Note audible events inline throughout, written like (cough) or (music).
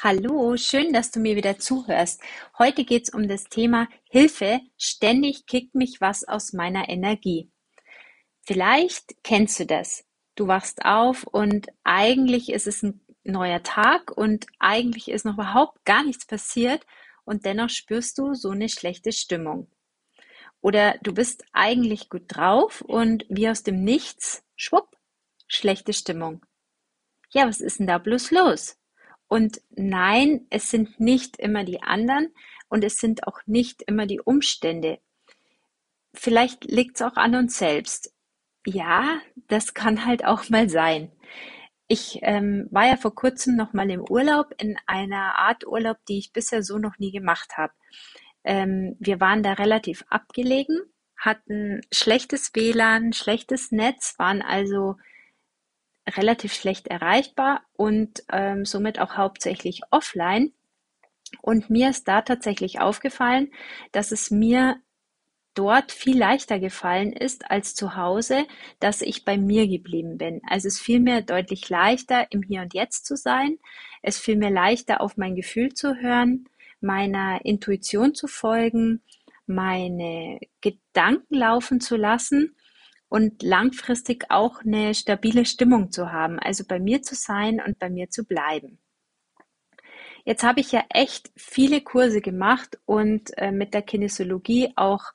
Hallo, schön, dass du mir wieder zuhörst. Heute geht es um das Thema Hilfe, ständig kickt mich was aus meiner Energie. Vielleicht kennst du das. Du wachst auf und eigentlich ist es ein neuer Tag und eigentlich ist noch überhaupt gar nichts passiert und dennoch spürst du so eine schlechte Stimmung. Oder du bist eigentlich gut drauf und wie aus dem Nichts, schwupp, schlechte Stimmung. Ja, was ist denn da bloß los? Und nein, es sind nicht immer die anderen und es sind auch nicht immer die Umstände. Vielleicht liegt es auch an uns selbst. Ja, das kann halt auch mal sein. Ich ähm, war ja vor kurzem noch mal im Urlaub in einer Art Urlaub, die ich bisher so noch nie gemacht habe. Ähm, wir waren da relativ abgelegen, hatten schlechtes WLAN, schlechtes Netz, waren also relativ schlecht erreichbar und ähm, somit auch hauptsächlich offline. Und mir ist da tatsächlich aufgefallen, dass es mir dort viel leichter gefallen ist als zu Hause, dass ich bei mir geblieben bin. Also es fiel mir deutlich leichter, im Hier und Jetzt zu sein. Es fiel mir leichter, auf mein Gefühl zu hören, meiner Intuition zu folgen, meine Gedanken laufen zu lassen und langfristig auch eine stabile Stimmung zu haben, also bei mir zu sein und bei mir zu bleiben. Jetzt habe ich ja echt viele Kurse gemacht und äh, mit der Kinesiologie auch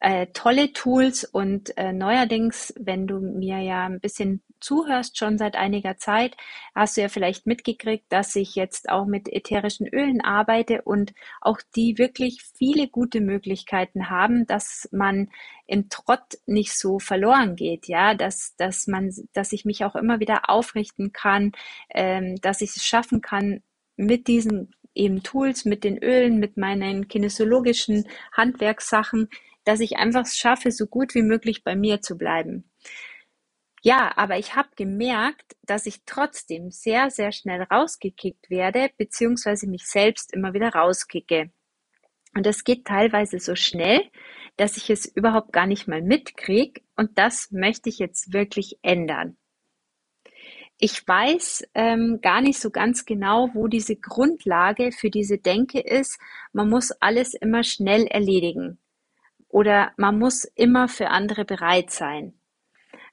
äh, tolle Tools und äh, neuerdings, wenn du mir ja ein bisschen zuhörst schon seit einiger Zeit, hast du ja vielleicht mitgekriegt, dass ich jetzt auch mit ätherischen Ölen arbeite und auch die wirklich viele gute Möglichkeiten haben, dass man im Trott nicht so verloren geht, ja, dass, dass man, dass ich mich auch immer wieder aufrichten kann, ähm, dass ich es schaffen kann, mit diesen eben Tools, mit den Ölen, mit meinen kinesiologischen Handwerkssachen, dass ich einfach schaffe, so gut wie möglich bei mir zu bleiben. Ja, aber ich habe gemerkt, dass ich trotzdem sehr, sehr schnell rausgekickt werde, beziehungsweise mich selbst immer wieder rauskicke. Und das geht teilweise so schnell, dass ich es überhaupt gar nicht mal mitkriege. Und das möchte ich jetzt wirklich ändern. Ich weiß ähm, gar nicht so ganz genau, wo diese Grundlage für diese Denke ist. Man muss alles immer schnell erledigen oder man muss immer für andere bereit sein.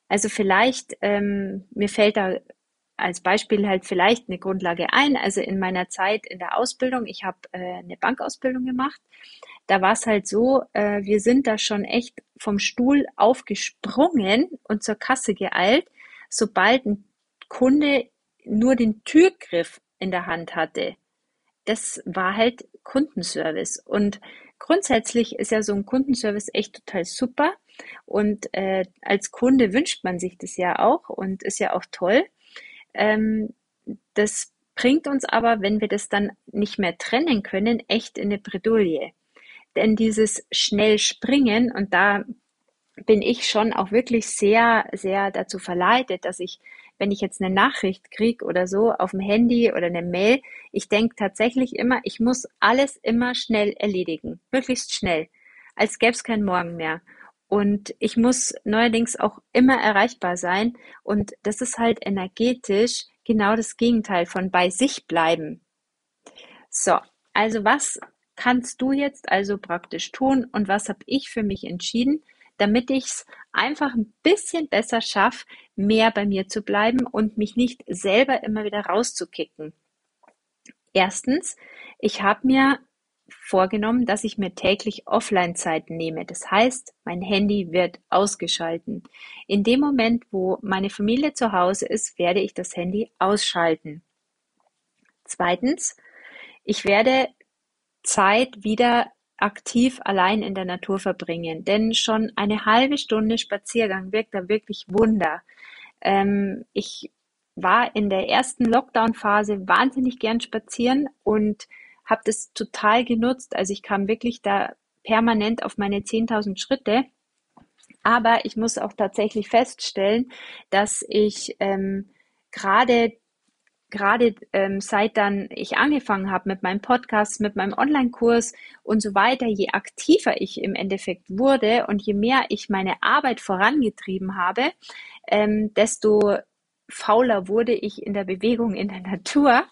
Also vielleicht, ähm, mir fällt da als Beispiel halt vielleicht eine Grundlage ein. Also in meiner Zeit in der Ausbildung, ich habe äh, eine Bankausbildung gemacht, da war es halt so, äh, wir sind da schon echt vom Stuhl aufgesprungen und zur Kasse geeilt, sobald ein Kunde nur den Türgriff in der Hand hatte. Das war halt Kundenservice. Und grundsätzlich ist ja so ein Kundenservice echt total super. Und äh, als Kunde wünscht man sich das ja auch und ist ja auch toll. Ähm, das bringt uns aber, wenn wir das dann nicht mehr trennen können, echt in eine Bredouille. Denn dieses schnell springen, und da bin ich schon auch wirklich sehr, sehr dazu verleitet, dass ich, wenn ich jetzt eine Nachricht kriege oder so auf dem Handy oder eine Mail, ich denke tatsächlich immer, ich muss alles immer schnell erledigen, möglichst schnell, als gäbe es kein Morgen mehr. Und ich muss neuerdings auch immer erreichbar sein. Und das ist halt energetisch genau das Gegenteil von bei sich bleiben. So, also was kannst du jetzt also praktisch tun und was habe ich für mich entschieden? damit ich es einfach ein bisschen besser schaffe, mehr bei mir zu bleiben und mich nicht selber immer wieder rauszukicken. Erstens, ich habe mir vorgenommen, dass ich mir täglich Offline-Zeiten nehme. Das heißt, mein Handy wird ausgeschalten. In dem Moment, wo meine Familie zu Hause ist, werde ich das Handy ausschalten. Zweitens, ich werde Zeit wieder aktiv allein in der Natur verbringen, denn schon eine halbe Stunde Spaziergang wirkt da wirklich Wunder. Ähm, ich war in der ersten Lockdown-Phase wahnsinnig gern spazieren und habe das total genutzt. Also ich kam wirklich da permanent auf meine 10.000 Schritte. Aber ich muss auch tatsächlich feststellen, dass ich ähm, gerade gerade ähm, seit dann ich angefangen habe mit meinem Podcast, mit meinem Online-Kurs und so weiter, je aktiver ich im Endeffekt wurde und je mehr ich meine Arbeit vorangetrieben habe, ähm, desto fauler wurde ich in der Bewegung in der Natur.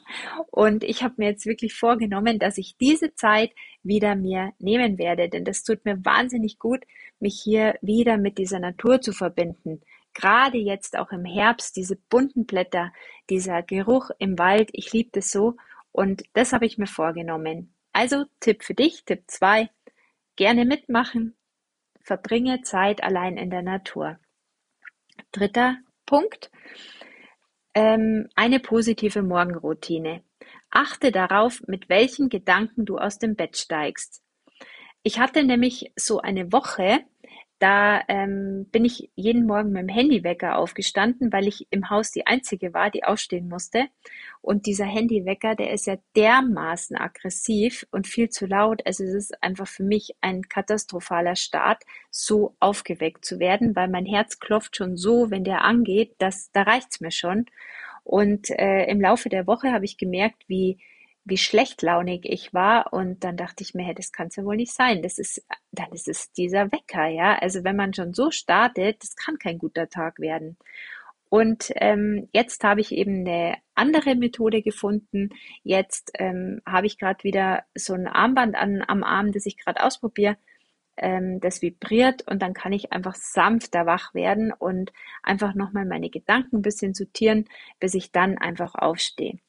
Und ich habe mir jetzt wirklich vorgenommen, dass ich diese Zeit wieder mir nehmen werde, denn das tut mir wahnsinnig gut, mich hier wieder mit dieser Natur zu verbinden gerade jetzt auch im Herbst, diese bunten Blätter, dieser Geruch im Wald, ich liebe das so und das habe ich mir vorgenommen. Also Tipp für dich, Tipp 2, gerne mitmachen, verbringe Zeit allein in der Natur. Dritter Punkt, ähm, eine positive Morgenroutine. Achte darauf, mit welchen Gedanken du aus dem Bett steigst. Ich hatte nämlich so eine Woche, da ähm, bin ich jeden Morgen mit dem Handywecker aufgestanden, weil ich im Haus die Einzige war, die aufstehen musste. Und dieser Handywecker, der ist ja dermaßen aggressiv und viel zu laut. Also es ist einfach für mich ein katastrophaler Start, so aufgeweckt zu werden, weil mein Herz klopft schon so, wenn der angeht, dass da reicht's mir schon. Und äh, im Laufe der Woche habe ich gemerkt, wie wie schlechtlaunig ich war und dann dachte ich mir, hey, das kann es ja wohl nicht sein. Das ist, dann ist es dieser Wecker, ja. Also wenn man schon so startet, das kann kein guter Tag werden. Und ähm, jetzt habe ich eben eine andere Methode gefunden. Jetzt ähm, habe ich gerade wieder so ein Armband an, am Arm, das ich gerade ausprobiere. Ähm, das vibriert und dann kann ich einfach sanfter wach werden und einfach nochmal meine Gedanken ein bisschen sortieren, bis ich dann einfach aufstehe.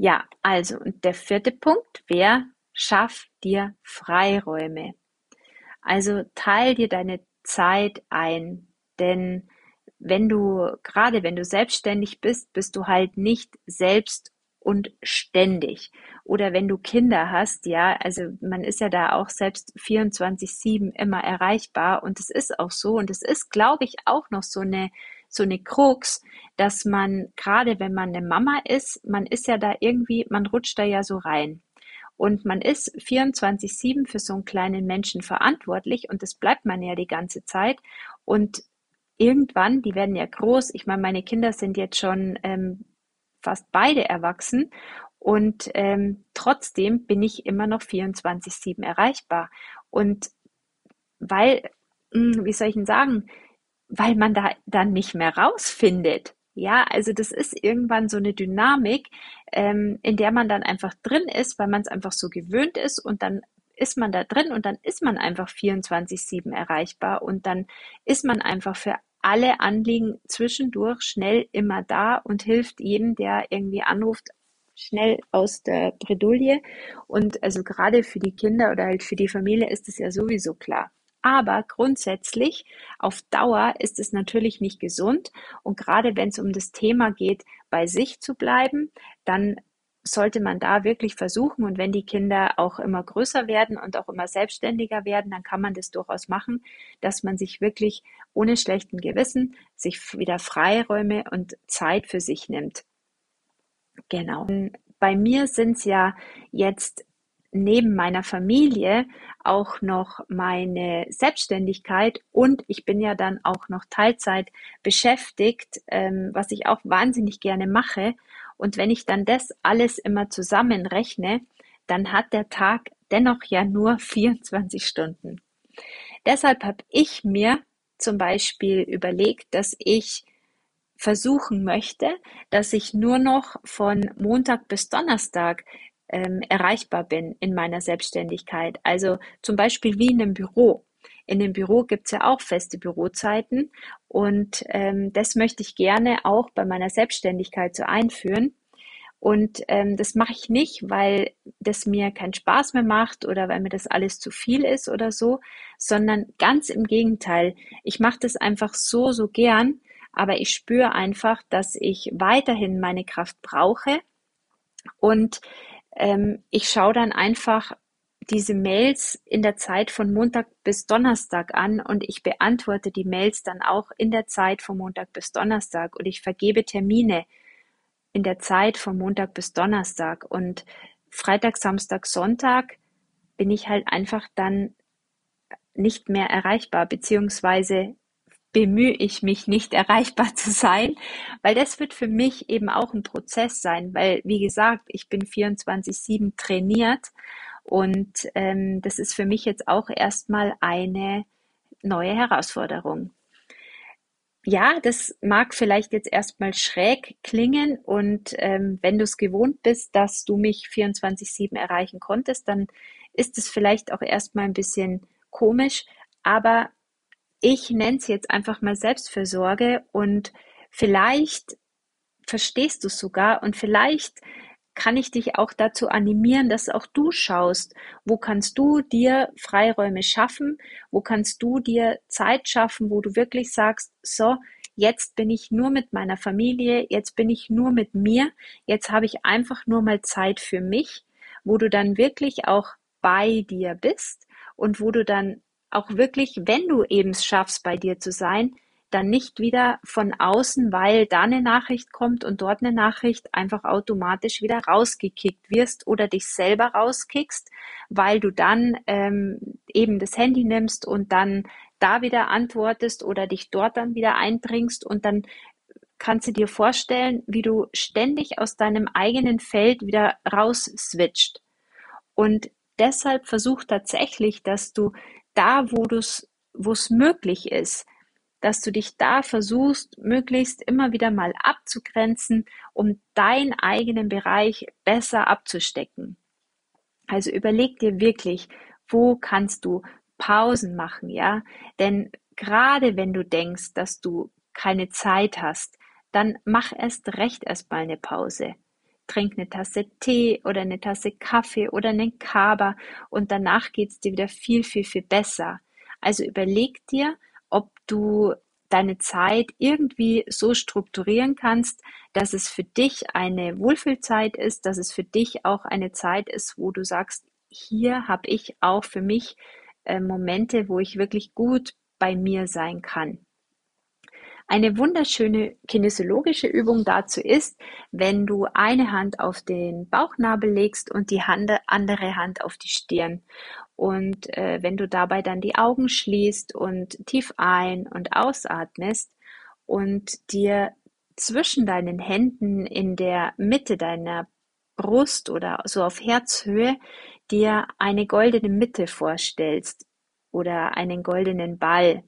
Ja, also und der vierte Punkt wäre, schaff dir Freiräume. Also teil dir deine Zeit ein, denn wenn du, gerade wenn du selbstständig bist, bist du halt nicht selbst und ständig. Oder wenn du Kinder hast, ja, also man ist ja da auch selbst 24-7 immer erreichbar und es ist auch so und es ist, glaube ich, auch noch so eine so eine Krux, dass man, gerade wenn man eine Mama ist, man ist ja da irgendwie, man rutscht da ja so rein. Und man ist 24-7 für so einen kleinen Menschen verantwortlich und das bleibt man ja die ganze Zeit. Und irgendwann, die werden ja groß, ich meine, meine Kinder sind jetzt schon ähm, fast beide erwachsen und ähm, trotzdem bin ich immer noch 24-7 erreichbar. Und weil, hm, wie soll ich denn sagen, weil man da dann nicht mehr rausfindet. Ja, also das ist irgendwann so eine Dynamik, ähm, in der man dann einfach drin ist, weil man es einfach so gewöhnt ist und dann ist man da drin und dann ist man einfach 24-7 erreichbar und dann ist man einfach für alle Anliegen zwischendurch schnell immer da und hilft jedem, der irgendwie anruft, schnell aus der Bredouille. Und also gerade für die Kinder oder halt für die Familie ist es ja sowieso klar. Aber grundsätzlich auf Dauer ist es natürlich nicht gesund. Und gerade wenn es um das Thema geht, bei sich zu bleiben, dann sollte man da wirklich versuchen. Und wenn die Kinder auch immer größer werden und auch immer selbstständiger werden, dann kann man das durchaus machen, dass man sich wirklich ohne schlechten Gewissen sich wieder Freiräume und Zeit für sich nimmt. Genau. Bei mir sind es ja jetzt neben meiner Familie auch noch meine Selbstständigkeit und ich bin ja dann auch noch Teilzeit beschäftigt, ähm, was ich auch wahnsinnig gerne mache. Und wenn ich dann das alles immer zusammenrechne, dann hat der Tag dennoch ja nur (laughs) 24 Stunden. Deshalb habe ich mir zum Beispiel überlegt, dass ich versuchen möchte, dass ich nur noch von Montag bis Donnerstag ähm, erreichbar bin in meiner Selbstständigkeit. Also zum Beispiel wie in einem Büro. In dem Büro gibt's ja auch feste Bürozeiten und ähm, das möchte ich gerne auch bei meiner Selbstständigkeit so einführen. Und ähm, das mache ich nicht, weil das mir keinen Spaß mehr macht oder weil mir das alles zu viel ist oder so, sondern ganz im Gegenteil. Ich mache das einfach so, so gern, aber ich spüre einfach, dass ich weiterhin meine Kraft brauche und ähm, ich schaue dann einfach diese Mails in der Zeit von Montag bis Donnerstag an und ich beantworte die Mails dann auch in der Zeit von Montag bis Donnerstag und ich vergebe Termine in der Zeit von Montag bis Donnerstag. Und Freitag, Samstag, Sonntag bin ich halt einfach dann nicht mehr erreichbar, beziehungsweise bemühe ich mich nicht erreichbar zu sein, weil das wird für mich eben auch ein Prozess sein, weil wie gesagt, ich bin 24/7 trainiert und ähm, das ist für mich jetzt auch erstmal eine neue Herausforderung. Ja, das mag vielleicht jetzt erstmal schräg klingen und ähm, wenn du es gewohnt bist, dass du mich 24/7 erreichen konntest, dann ist es vielleicht auch erstmal ein bisschen komisch, aber ich nenne es jetzt einfach mal Selbstfürsorge und vielleicht verstehst du es sogar und vielleicht kann ich dich auch dazu animieren, dass auch du schaust, wo kannst du dir Freiräume schaffen, wo kannst du dir Zeit schaffen, wo du wirklich sagst, so, jetzt bin ich nur mit meiner Familie, jetzt bin ich nur mit mir, jetzt habe ich einfach nur mal Zeit für mich, wo du dann wirklich auch bei dir bist und wo du dann auch wirklich, wenn du eben es schaffst, bei dir zu sein, dann nicht wieder von außen, weil da eine Nachricht kommt und dort eine Nachricht, einfach automatisch wieder rausgekickt wirst oder dich selber rauskickst, weil du dann ähm, eben das Handy nimmst und dann da wieder antwortest oder dich dort dann wieder einbringst und dann kannst du dir vorstellen, wie du ständig aus deinem eigenen Feld wieder raus switcht. Und deshalb versuch tatsächlich, dass du da, wo es möglich ist, dass du dich da versuchst, möglichst immer wieder mal abzugrenzen, um deinen eigenen Bereich besser abzustecken. Also überleg dir wirklich, wo kannst du Pausen machen, ja? Denn gerade wenn du denkst, dass du keine Zeit hast, dann mach erst recht erstmal eine Pause trink eine Tasse Tee oder eine Tasse Kaffee oder einen Kaba und danach geht's dir wieder viel, viel, viel besser. Also überleg dir, ob du deine Zeit irgendwie so strukturieren kannst, dass es für dich eine Wohlfühlzeit ist, dass es für dich auch eine Zeit ist, wo du sagst, hier habe ich auch für mich äh, Momente, wo ich wirklich gut bei mir sein kann. Eine wunderschöne kinesiologische Übung dazu ist, wenn du eine Hand auf den Bauchnabel legst und die Hand, andere Hand auf die Stirn. Und äh, wenn du dabei dann die Augen schließt und tief ein- und ausatmest und dir zwischen deinen Händen in der Mitte deiner Brust oder so auf Herzhöhe dir eine goldene Mitte vorstellst oder einen goldenen Ball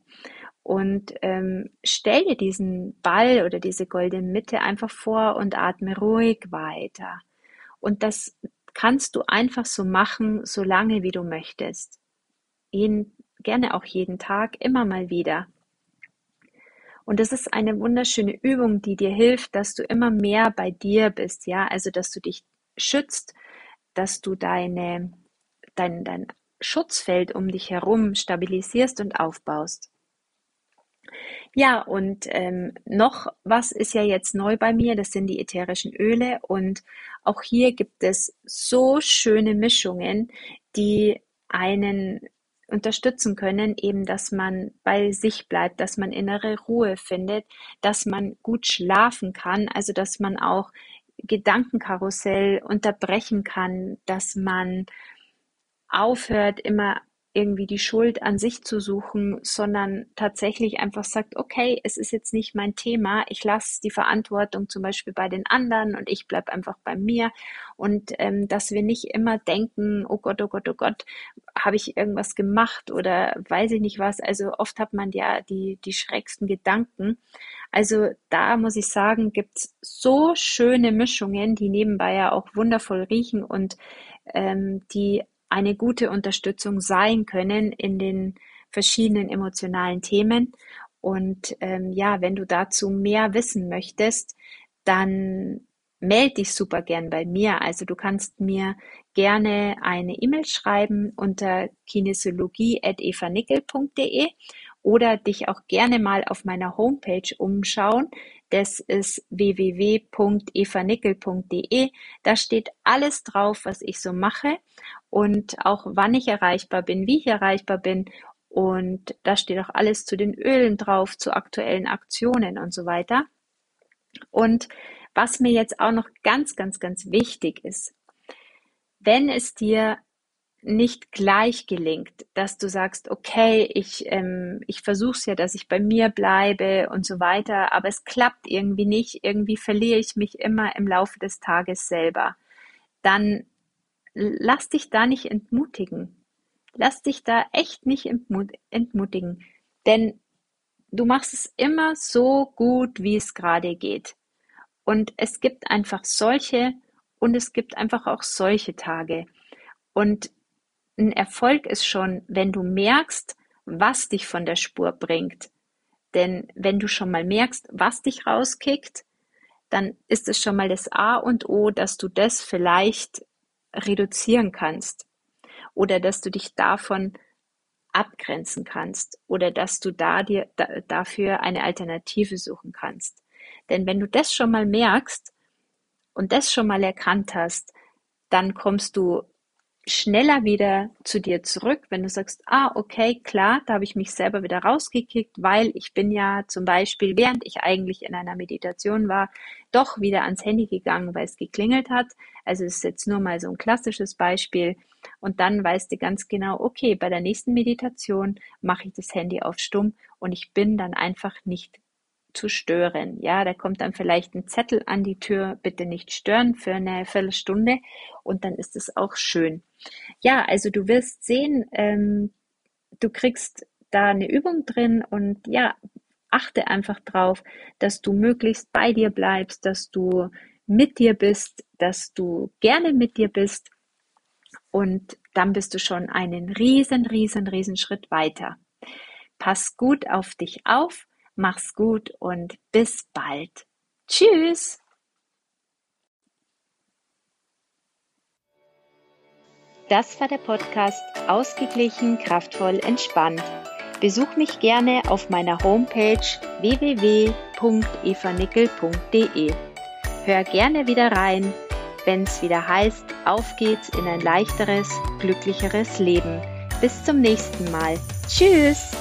und ähm, stell dir diesen Ball oder diese goldene Mitte einfach vor und atme ruhig weiter. Und das kannst du einfach so machen, so lange wie du möchtest. Jeden, gerne auch jeden Tag, immer mal wieder. Und das ist eine wunderschöne Übung, die dir hilft, dass du immer mehr bei dir bist, ja, also dass du dich schützt, dass du deine, dein, dein Schutzfeld um dich herum stabilisierst und aufbaust. Ja, und ähm, noch was ist ja jetzt neu bei mir, das sind die ätherischen Öle. Und auch hier gibt es so schöne Mischungen, die einen unterstützen können, eben, dass man bei sich bleibt, dass man innere Ruhe findet, dass man gut schlafen kann, also dass man auch Gedankenkarussell unterbrechen kann, dass man aufhört, immer irgendwie die Schuld an sich zu suchen, sondern tatsächlich einfach sagt, okay, es ist jetzt nicht mein Thema, ich lasse die Verantwortung zum Beispiel bei den anderen und ich bleib einfach bei mir und ähm, dass wir nicht immer denken, oh Gott, oh Gott, oh Gott, habe ich irgendwas gemacht oder weiß ich nicht was. Also oft hat man ja die, die schrägsten Gedanken. Also da muss ich sagen, gibt's so schöne Mischungen, die nebenbei ja auch wundervoll riechen und ähm, die eine gute Unterstützung sein können in den verschiedenen emotionalen Themen. Und ähm, ja, wenn du dazu mehr wissen möchtest, dann melde dich super gern bei mir. Also du kannst mir gerne eine E-Mail schreiben unter kinesiologie.evanickel.de oder dich auch gerne mal auf meiner Homepage umschauen. Das ist www.evanickel.de. Da steht alles drauf, was ich so mache. Und auch wann ich erreichbar bin, wie ich erreichbar bin. Und da steht auch alles zu den Ölen drauf, zu aktuellen Aktionen und so weiter. Und was mir jetzt auch noch ganz, ganz, ganz wichtig ist, wenn es dir nicht gleich gelingt, dass du sagst, okay, ich, ähm, ich versuche es ja, dass ich bei mir bleibe und so weiter, aber es klappt irgendwie nicht, irgendwie verliere ich mich immer im Laufe des Tages selber, dann lass dich da nicht entmutigen. Lass dich da echt nicht entmutigen, denn du machst es immer so gut, wie es gerade geht. Und es gibt einfach solche und es gibt einfach auch solche Tage. Und ein Erfolg ist schon, wenn du merkst, was dich von der Spur bringt. Denn wenn du schon mal merkst, was dich rauskickt, dann ist es schon mal das A und O, dass du das vielleicht reduzieren kannst oder dass du dich davon abgrenzen kannst oder dass du da dir da, dafür eine Alternative suchen kannst. Denn wenn du das schon mal merkst und das schon mal erkannt hast, dann kommst du schneller wieder zu dir zurück, wenn du sagst, ah, okay, klar, da habe ich mich selber wieder rausgekickt, weil ich bin ja zum Beispiel, während ich eigentlich in einer Meditation war, doch wieder ans Handy gegangen, weil es geklingelt hat. Also es ist jetzt nur mal so ein klassisches Beispiel. Und dann weißt du ganz genau, okay, bei der nächsten Meditation mache ich das Handy auf stumm und ich bin dann einfach nicht zu stören. Ja, da kommt dann vielleicht ein Zettel an die Tür, bitte nicht stören für eine Viertelstunde und dann ist es auch schön. Ja, also du wirst sehen, ähm, du kriegst da eine Übung drin und ja, achte einfach drauf, dass du möglichst bei dir bleibst, dass du mit dir bist, dass du gerne mit dir bist und dann bist du schon einen riesen, riesen, riesen Schritt weiter. Pass gut auf dich auf Mach's gut und bis bald. Tschüss. Das war der Podcast Ausgeglichen, kraftvoll, entspannt. Besuch mich gerne auf meiner Homepage www.evanickel.de. Hör gerne wieder rein, wenn es wieder heißt, auf geht's in ein leichteres, glücklicheres Leben. Bis zum nächsten Mal. Tschüss!